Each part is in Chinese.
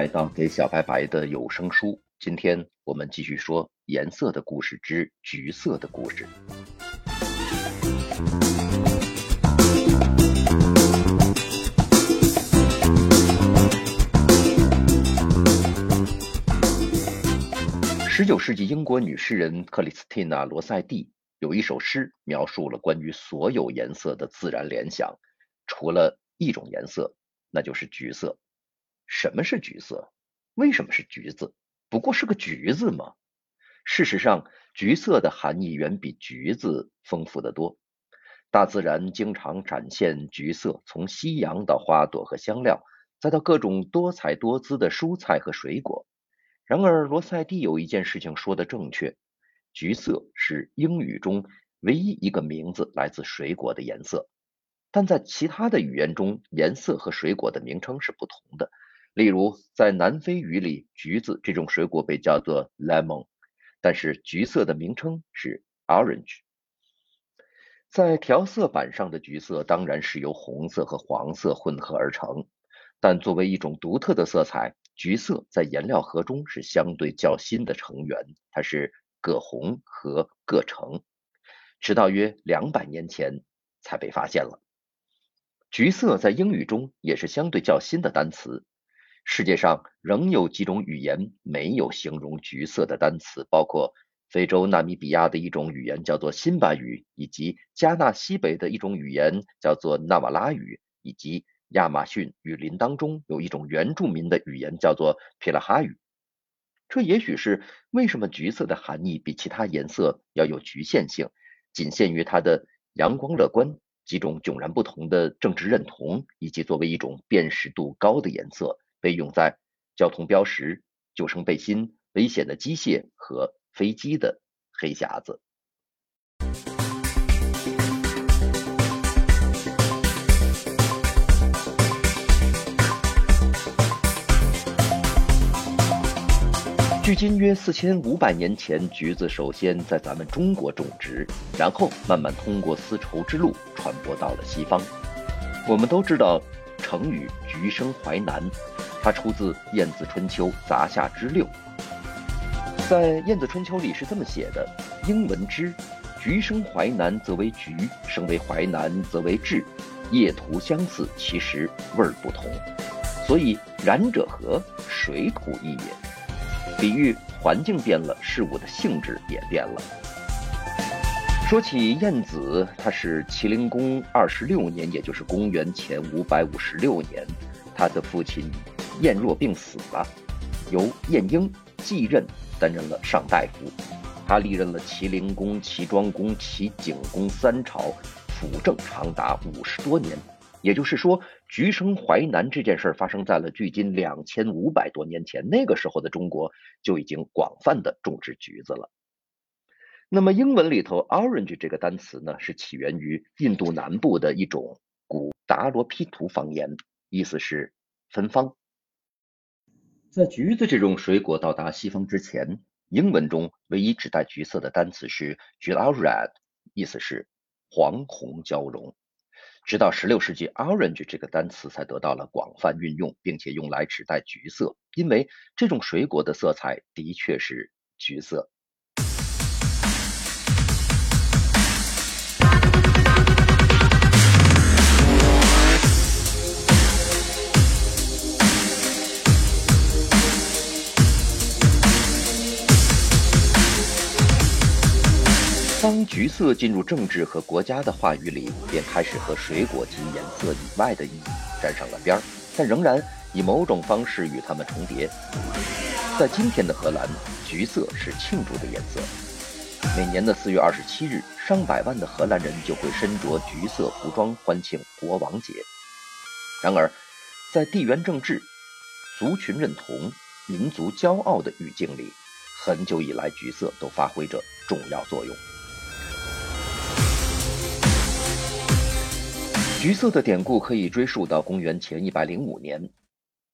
来到给小白白的有声书。今天我们继续说颜色的故事之橘色的故事。十九世纪英国女诗人克里斯蒂娜·罗塞蒂有一首诗，描述了关于所有颜色的自然联想，除了一种颜色，那就是橘色。什么是橘色？为什么是橘子？不过是个橘子吗？事实上，橘色的含义远比橘子丰富的多。大自然经常展现橘色，从夕阳到花朵和香料，再到各种多彩多姿的蔬菜和水果。然而，罗塞蒂有一件事情说的正确：橘色是英语中唯一一个名字来自水果的颜色。但在其他的语言中，颜色和水果的名称是不同的。例如，在南非语里，橘子这种水果被叫做 lemon，但是橘色的名称是 orange。在调色板上的橘色当然是由红色和黄色混合而成，但作为一种独特的色彩，橘色在颜料盒中是相对较新的成员，它是铬红和铬橙，直到约两百年前才被发现了。橘色在英语中也是相对较新的单词。世界上仍有几种语言没有形容橘色的单词，包括非洲纳米比亚的一种语言叫做辛巴语，以及加纳西北的一种语言叫做纳瓦拉语，以及亚马逊雨林当中有一种原住民的语言叫做皮拉哈语。这也许是为什么橘色的含义比其他颜色要有局限性，仅限于它的阳光、乐观、几种迥然不同的政治认同，以及作为一种辨识度高的颜色。被用在交通标识、救生背心、危险的机械和飞机的黑匣子。距今约四千五百年前，橘子首先在咱们中国种植，然后慢慢通过丝绸之路传播到了西方。我们都知道成语“橘生淮南”。它出自《晏子春秋·杂下之六》。在《晏子春秋》里是这么写的：“英文之橘生淮南，则为橘；生为淮南，则为枳。叶图相似，其实味儿不同。所以然者何？水土异也。”比喻环境变了，事物的性质也变了。说起晏子，他是齐灵公二十六年，也就是公元前五百五十六年，他的父亲。晏若病死了，由晏婴继任，担任了上大夫。他历任了齐灵公、齐庄公、齐景公三朝，辅政长达五十多年。也就是说，橘生淮南这件事发生在了距今两千五百多年前。那个时候的中国就已经广泛的种植橘子了。那么，英文里头 “orange” 这个单词呢，是起源于印度南部的一种古达罗毗荼方言，意思是芬芳。在橘子这种水果到达西方之前，英文中唯一指代橘色的单词是 “jewel red”，意思是黄红交融。直到16世纪，“orange” 这个单词才得到了广泛运用，并且用来指代橘色，因为这种水果的色彩的确是橘色。当橘色进入政治和国家的话语里，便开始和水果及颜色以外的意义沾上了边儿，但仍然以某种方式与它们重叠。在今天的荷兰，橘色是庆祝的颜色。每年的四月二十七日，上百万的荷兰人就会身着橘色服装欢庆国王节。然而，在地缘政治、族群认同、民族骄傲的语境里，很久以来，橘色都发挥着重要作用。橘色的典故可以追溯到公元前一百零五年，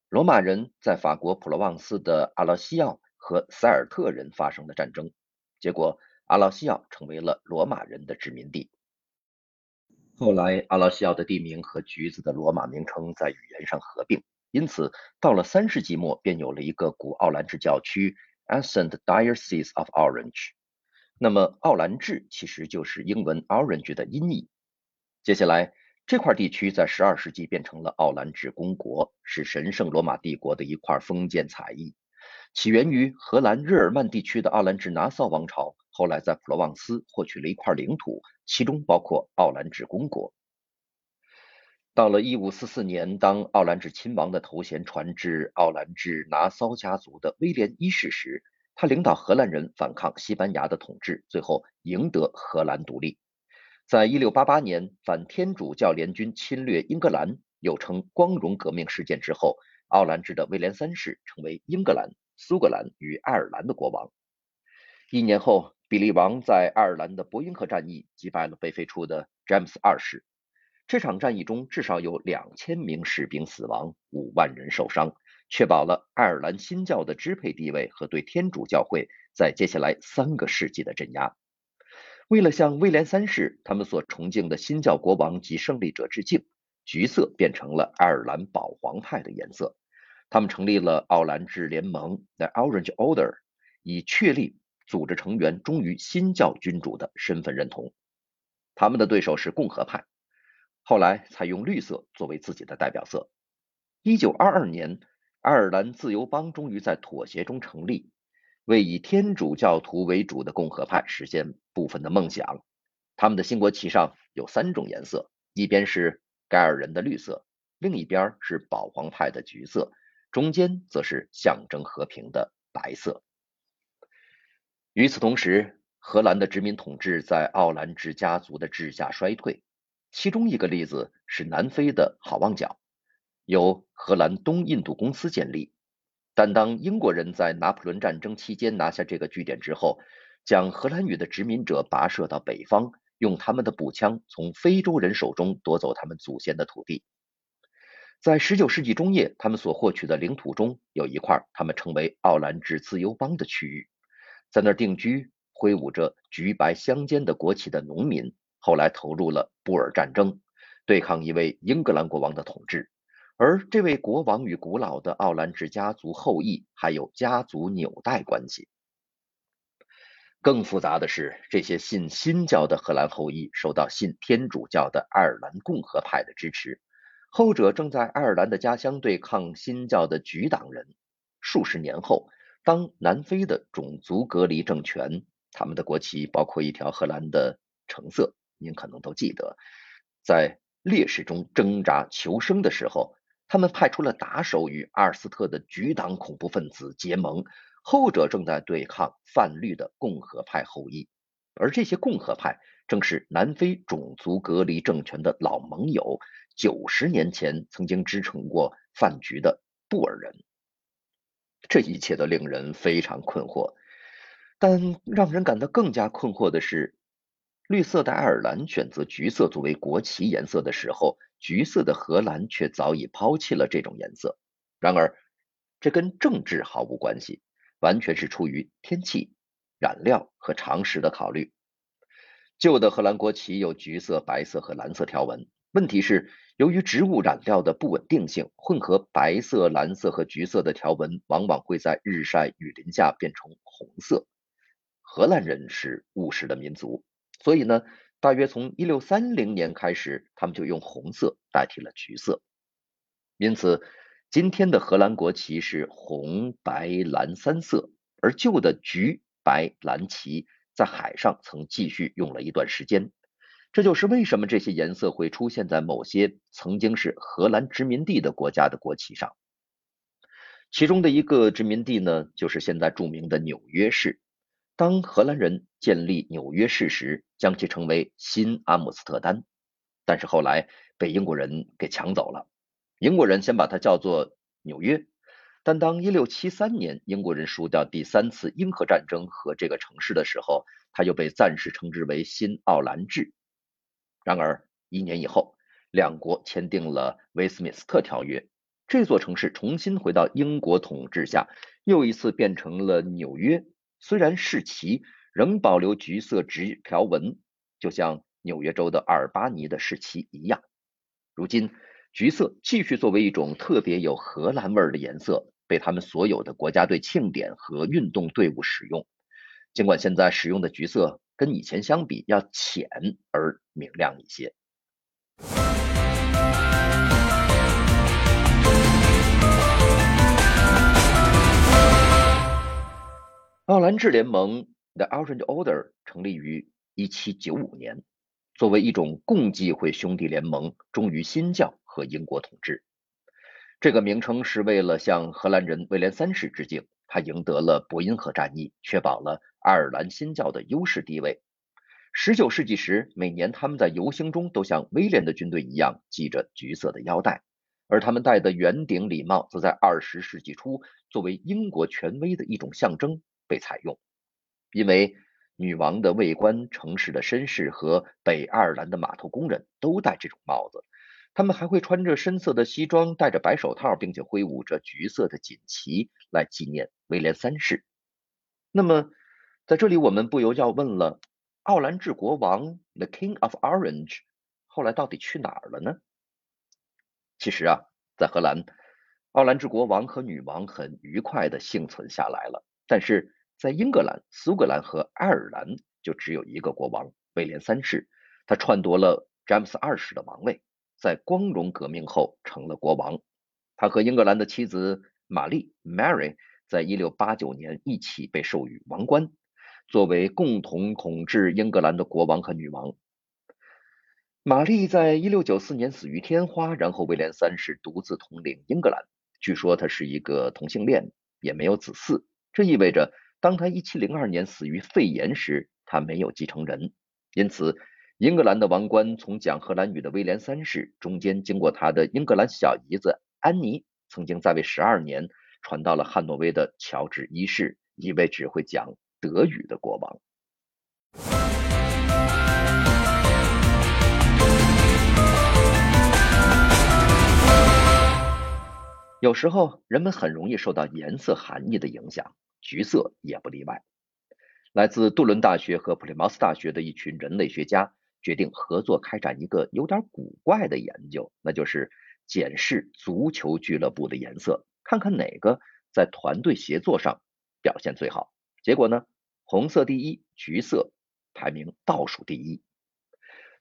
罗马人在法国普罗旺斯的阿劳西奥和塞尔特人发生的战争，结果阿劳西奥成为了罗马人的殖民地。后来，阿劳西奥的地名和橘子的罗马名称在语言上合并，因此到了三世纪末便有了一个古奥兰治教区 Ascent Diocese of Orange。那么奥兰治其实就是英文 Orange 的音译。接下来这块地区在十二世纪变成了奥兰治公国，是神圣罗马帝国的一块封建采邑。起源于荷兰日耳曼地区的奥兰治拿骚王朝，后来在普罗旺斯获取了一块领土，其中包括奥兰治公国。到了1544年，当奥兰治亲王的头衔传至奥兰治拿骚家族的威廉一世时，他领导荷兰人反抗西班牙的统治，最后赢得荷兰独立。在1688年反天主教联军侵略英格兰，又称光荣革命事件之后，奥兰治的威廉三世成为英格兰。苏格兰与爱尔兰的国王。一年后，比利王在爱尔兰的伯因河战役击败了被废除的詹姆斯二世。这场战役中，至少有两千名士兵死亡，五万人受伤，确保了爱尔兰新教的支配地位和对天主教会在接下来三个世纪的镇压。为了向威廉三世他们所崇敬的新教国王及胜利者致敬，橘色变成了爱尔兰保皇派的颜色。他们成立了奥兰治联盟 （The Orange Order），以确立组织成员忠于新教君主的身份认同。他们的对手是共和派，后来采用绿色作为自己的代表色。1922年，爱尔兰自由邦终于在妥协中成立，为以天主教徒为主的共和派实现部分的梦想。他们的新国旗上有三种颜色：一边是盖尔人的绿色，另一边是保皇派的橘色。中间则是象征和平的白色。与此同时，荷兰的殖民统治在奥兰治家族的治下衰退。其中一个例子是南非的好望角，由荷兰东印度公司建立。但当英国人在拿破仑战争期间拿下这个据点之后，将荷兰语的殖民者跋涉到北方，用他们的步枪从非洲人手中夺走他们祖先的土地。在19世纪中叶，他们所获取的领土中有一块，他们称为奥兰治自由邦的区域，在那儿定居、挥舞着橘白相间的国旗的农民，后来投入了布尔战争，对抗一位英格兰国王的统治。而这位国王与古老的奥兰治家族后裔还有家族纽带关系。更复杂的是，这些信新教的荷兰后裔受到信天主教的爱尔兰共和派的支持。后者正在爱尔兰的家乡对抗新教的举党人。数十年后，当南非的种族隔离政权，他们的国旗包括一条荷兰的橙色，您可能都记得，在劣势中挣扎求生的时候，他们派出了打手与阿尔斯特的局党恐怖分子结盟。后者正在对抗泛绿的共和派后裔，而这些共和派正是南非种族隔离政权的老盟友。九十年前曾经支撑过饭局的布尔人，这一切都令人非常困惑。但让人感到更加困惑的是，绿色的爱尔兰选择橘色作为国旗颜色的时候，橘色的荷兰却早已抛弃了这种颜色。然而，这跟政治毫无关系，完全是出于天气、染料和常识的考虑。旧的荷兰国旗有橘色、白色和蓝色条纹。问题是，由于植物染料的不稳定性，混合白色、蓝色和橘色的条纹往往会在日晒雨淋下变成红色。荷兰人是务实的民族，所以呢，大约从1630年开始，他们就用红色代替了橘色。因此，今天的荷兰国旗是红、白、蓝三色，而旧的橘、白、蓝旗在海上曾继续用了一段时间。这就是为什么这些颜色会出现在某些曾经是荷兰殖民地的国家的国旗上。其中的一个殖民地呢，就是现在著名的纽约市。当荷兰人建立纽约市时，将其称为新阿姆斯特丹，但是后来被英国人给抢走了。英国人先把它叫做纽约，但当1673年英国人输掉第三次英荷战争和这个城市的时候，它又被暂时称之为新奥兰治。然而，一年以后，两国签订了威斯敏斯特条约，这座城市重新回到英国统治下，又一次变成了纽约。虽然市旗仍保留橘色直条纹，就像纽约州的阿尔巴尼的市旗一样。如今，橘色继续作为一种特别有荷兰味儿的颜色，被他们所有的国家队庆典和运动队伍使用。尽管现在使用的橘色跟以前相比要浅而明亮一些。奥兰治联盟 （The Orange Order） 成立于1795年，作为一种共济会兄弟联盟，忠于新教和英国统治。这个名称是为了向荷兰人威廉三世致敬，他赢得了伯恩河战役，确保了。爱尔兰新教的优势地位。十九世纪时，每年他们在游行中都像威廉的军队一样系着橘色的腰带，而他们戴的圆顶礼帽则在二十世纪初作为英国权威的一种象征被采用。因为女王的卫官、城市的绅士和北爱尔兰的码头工人都戴这种帽子，他们还会穿着深色的西装，戴着白手套，并且挥舞着橘色的锦旗来纪念威廉三世。那么，在这里，我们不由要问了：奥兰治国王 The King of Orange 后来到底去哪儿了呢？其实啊，在荷兰，奥兰治国王和女王很愉快的幸存下来了。但是在英格兰、苏格兰和爱尔兰，就只有一个国王威廉三世，他篡夺了詹姆斯二世的王位，在光荣革命后成了国王。他和英格兰的妻子玛丽 Mary 在一六八九年一起被授予王冠。作为共同统治英格兰的国王和女王，玛丽在一六九四年死于天花，然后威廉三世独自统领英格兰。据说他是一个同性恋，也没有子嗣。这意味着，当他一七零二年死于肺炎时，他没有继承人。因此，英格兰的王冠从讲荷兰语的威廉三世中间经过他的英格兰小姨子安妮，曾经在位十二年，传到了汉诺威的乔治一世，一位只会讲。德语的国王。有时候，人们很容易受到颜色含义的影响，橘色也不例外。来自杜伦大学和普利茅斯大学的一群人类学家决定合作开展一个有点古怪的研究，那就是检视足球俱乐部的颜色，看看哪个在团队协作上表现最好。结果呢？红色第一，橘色排名倒数第一。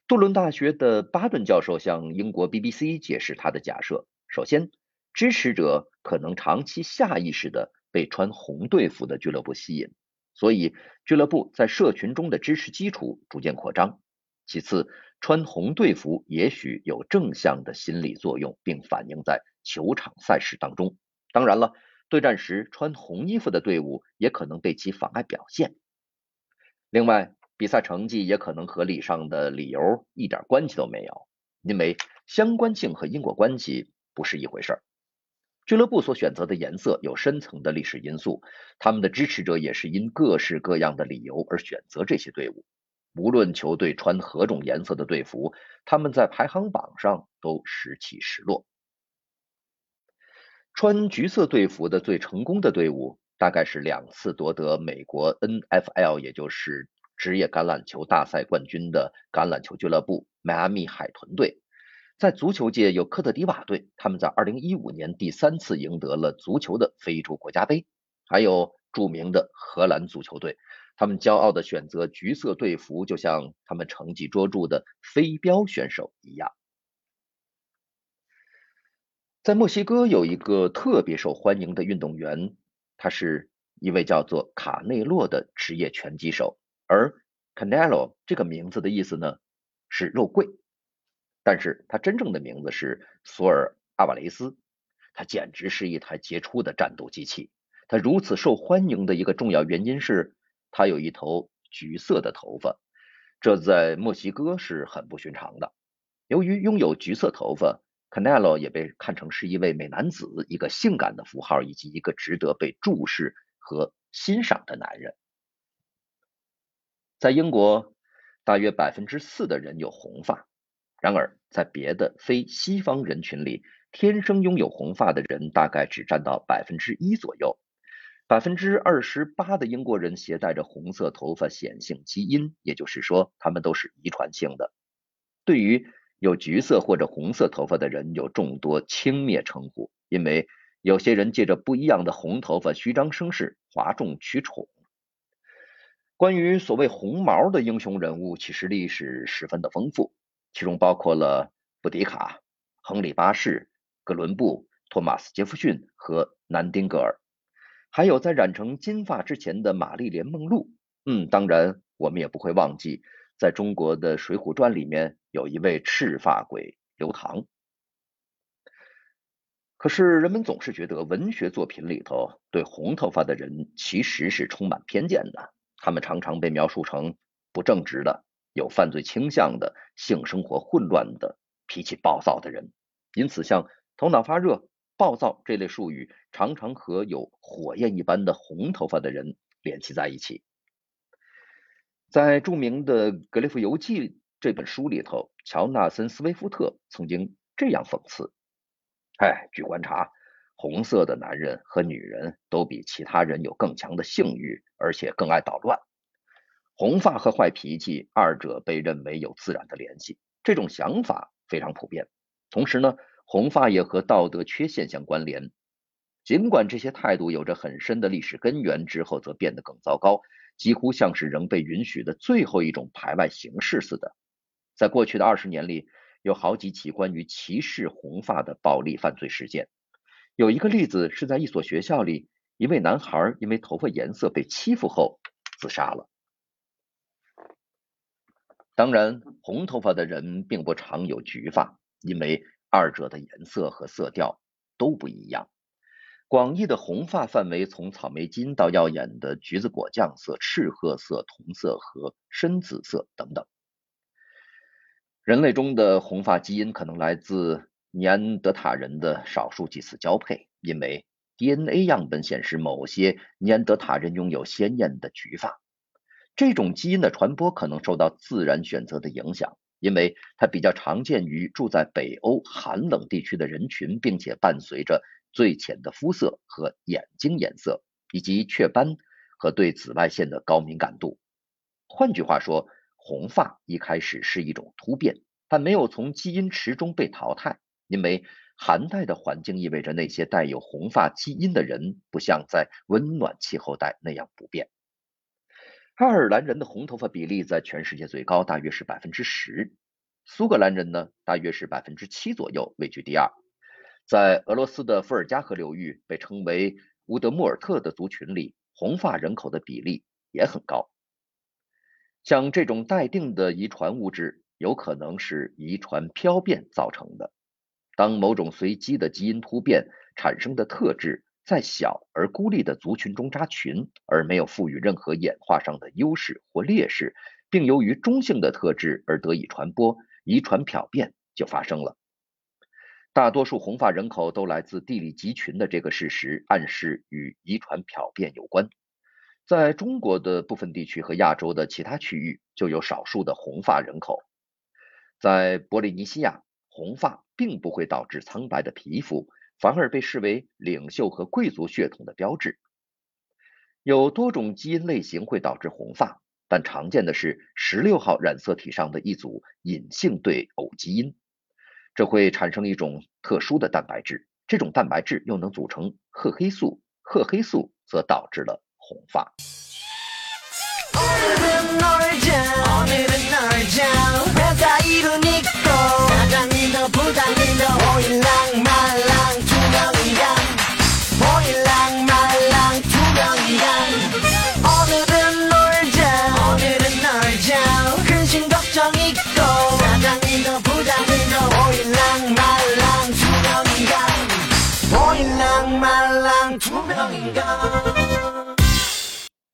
杜伦大学的巴顿教授向英国 BBC 解释他的假设：首先，支持者可能长期下意识的被穿红队服的俱乐部吸引，所以俱乐部在社群中的支持基础逐渐扩张。其次，穿红队服也许有正向的心理作用，并反映在球场赛事当中。当然了。对战时穿红衣服的队伍也可能对其妨碍表现。另外，比赛成绩也可能和礼上的理由一点关系都没有，因为相关性和因果关系不是一回事儿。俱乐部所选择的颜色有深层的历史因素，他们的支持者也是因各式各样的理由而选择这些队伍。无论球队穿何种颜色的队服，他们在排行榜上都时起时落。穿橘色队服的最成功的队伍，大概是两次夺得美国 NFL，也就是职业橄榄球大赛冠军的橄榄球俱乐部迈阿密海豚队。在足球界有科特迪瓦队，他们在2015年第三次赢得了足球的非洲国家杯。还有著名的荷兰足球队，他们骄傲地选择橘色队服，就像他们成绩卓著的飞镖选手一样。在墨西哥有一个特别受欢迎的运动员，他是一位叫做卡内洛的职业拳击手。而 Canelo 这个名字的意思呢是肉桂，但是他真正的名字是索尔阿瓦雷斯。他简直是一台杰出的战斗机器。他如此受欢迎的一个重要原因是，他有一头橘色的头发，这在墨西哥是很不寻常的。由于拥有橘色头发。Canelo 也被看成是一位美男子，一个性感的符号，以及一个值得被注视和欣赏的男人。在英国，大约百分之四的人有红发，然而在别的非西方人群里，天生拥有红发的人大概只占到百分之一左右。百分之二十八的英国人携带着红色头发显性基因，也就是说，他们都是遗传性的。对于有橘色或者红色头发的人有众多轻蔑称呼，因为有些人借着不一样的红头发虚张声势、哗众取宠。关于所谓红毛的英雄人物，其实历史十分的丰富，其中包括了布迪卡、亨利八世、哥伦布、托马斯杰弗逊和南丁格尔，还有在染成金发之前的玛丽莲梦露。嗯，当然我们也不会忘记，在中国的《水浒传》里面有一位赤发鬼刘唐。可是，人们总是觉得文学作品里头对红头发的人其实是充满偏见的。他们常常被描述成不正直的、有犯罪倾向的、性生活混乱的、脾气暴躁的人。因此，像头脑发热、暴躁这类术语，常常和有火焰一般的红头发的人联系在一起。在著名的《格列佛游记》这本书里头，乔纳森·斯威夫特曾经这样讽刺。哎，据观察，红色的男人和女人都比其他人有更强的性欲，而且更爱捣乱。红发和坏脾气，二者被认为有自然的联系，这种想法非常普遍。同时呢，红发也和道德缺陷相关联。尽管这些态度有着很深的历史根源，之后则变得更糟糕，几乎像是仍被允许的最后一种排外形式似的。在过去的二十年里。有好几起关于歧视红发的暴力犯罪事件。有一个例子是在一所学校里，一位男孩因为头发颜色被欺负后自杀了。当然，红头发的人并不常有橘发，因为二者的颜色和色调都不一样。广义的红发范围从草莓金到耀眼的橘子果酱色、赤褐色、铜色和深紫色等等。人类中的红发基因可能来自尼安德塔人的少数几次交配，因为 DNA 样本显示某些尼安德塔人拥有鲜艳的橘发。这种基因的传播可能受到自然选择的影响，因为它比较常见于住在北欧寒冷地区的人群，并且伴随着最浅的肤色和眼睛颜色，以及雀斑和对紫外线的高敏感度。换句话说。红发一开始是一种突变，但没有从基因池中被淘汰，因为寒带的环境意味着那些带有红发基因的人不像在温暖气候带那样不变。爱尔兰人的红头发比例在全世界最高，大约是百分之十。苏格兰人呢，大约是百分之七左右，位居第二。在俄罗斯的伏尔加河流域，被称为乌德穆尔特的族群里，红发人口的比例也很高。像这种待定的遗传物质，有可能是遗传漂变造成的。当某种随机的基因突变产生的特质在小而孤立的族群中扎群，而没有赋予任何演化上的优势或劣势，并由于中性的特质而得以传播，遗传漂变就发生了。大多数红发人口都来自地理集群的这个事实，暗示与遗传漂变有关。在中国的部分地区和亚洲的其他区域，就有少数的红发人口。在波利尼西亚，红发并不会导致苍白的皮肤，反而被视为领袖和贵族血统的标志。有多种基因类型会导致红发，但常见的是十六号染色体上的一组隐性对偶基因，这会产生一种特殊的蛋白质，这种蛋白质又能组成褐黑素，褐黑素则导致了。红发。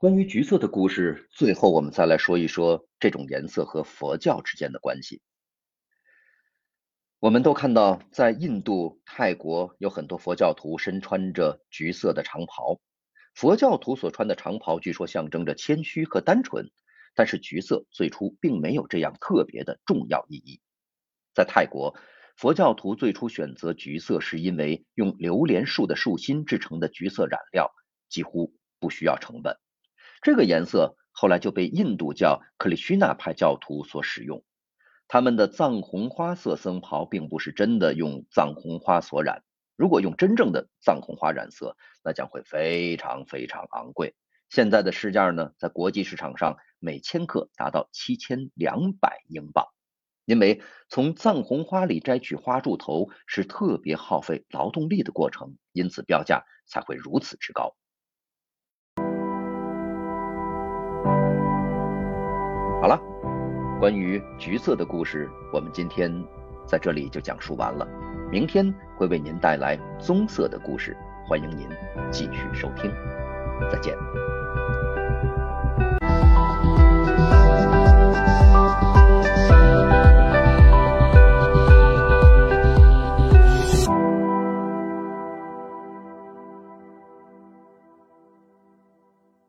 关于橘色的故事，最后我们再来说一说这种颜色和佛教之间的关系。我们都看到，在印度、泰国有很多佛教徒身穿着橘色的长袍。佛教徒所穿的长袍据说象征着谦虚和单纯，但是橘色最初并没有这样特别的重要意义。在泰国，佛教徒最初选择橘色，是因为用榴莲树的树心制成的橘色染料几乎不需要成本。这个颜色后来就被印度教克里希那派教徒所使用。他们的藏红花色僧袍并不是真的用藏红花所染，如果用真正的藏红花染色，那将会非常非常昂贵。现在的市价呢，在国际市场上每千克达到七千两百英镑。因为从藏红花里摘取花柱头是特别耗费劳动力的过程，因此标价才会如此之高。关于橘色的故事，我们今天在这里就讲述完了。明天会为您带来棕色的故事，欢迎您继续收听。再见。